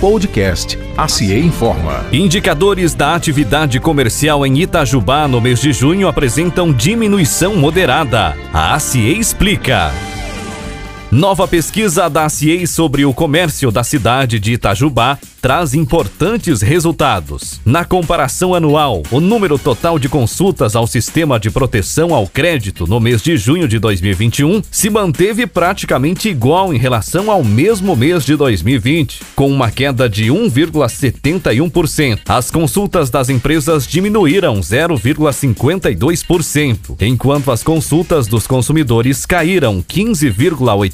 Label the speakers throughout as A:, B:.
A: Podcast A CIE Informa.
B: Indicadores da atividade comercial em Itajubá no mês de junho apresentam diminuição moderada. A ACIE explica. Nova pesquisa da CIEI sobre o comércio da cidade de Itajubá traz importantes resultados. Na comparação anual, o número total de consultas ao sistema de proteção ao crédito no mês de junho de 2021 se manteve praticamente igual em relação ao mesmo mês de 2020, com uma queda de 1,71%. As consultas das empresas diminuíram 0,52%, enquanto as consultas dos consumidores caíram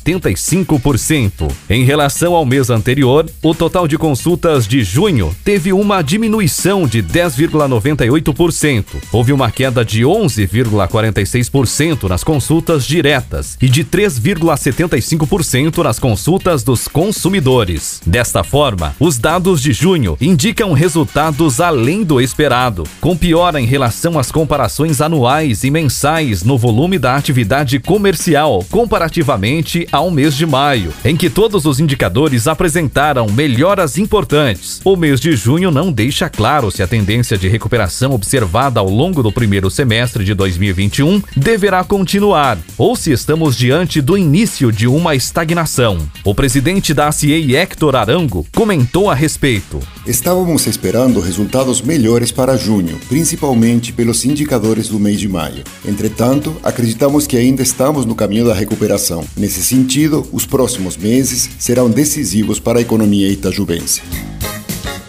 B: 15,85%. Em relação ao mês anterior, o total de consultas de junho teve uma diminuição de 10,98%. Houve uma queda de 11,46% nas consultas diretas e de 3,75% nas consultas dos consumidores. Desta forma, os dados de junho indicam resultados além do esperado, com piora em relação às comparações anuais e mensais no volume da atividade comercial, comparativamente ao mês de maio, em que todos os indicadores apresentaram melhoras importantes. O mês de junho não deixa claro se a tendência de recuperação observada ao longo do primeiro semestre de 2021 deverá continuar ou se estamos diante do início de uma estagnação. O presidente da ACIEI, Hector Arango, comentou a respeito.
C: Estávamos esperando resultados melhores para junho, principalmente pelos indicadores do mês de maio. Entretanto, acreditamos que ainda estamos no caminho da recuperação. Nesse sentido, os próximos meses serão decisivos para a economia itajubense.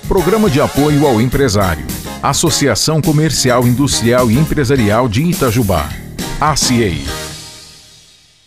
A: Programa de Apoio ao Empresário. Associação Comercial, Industrial e Empresarial de Itajubá. ACIEI.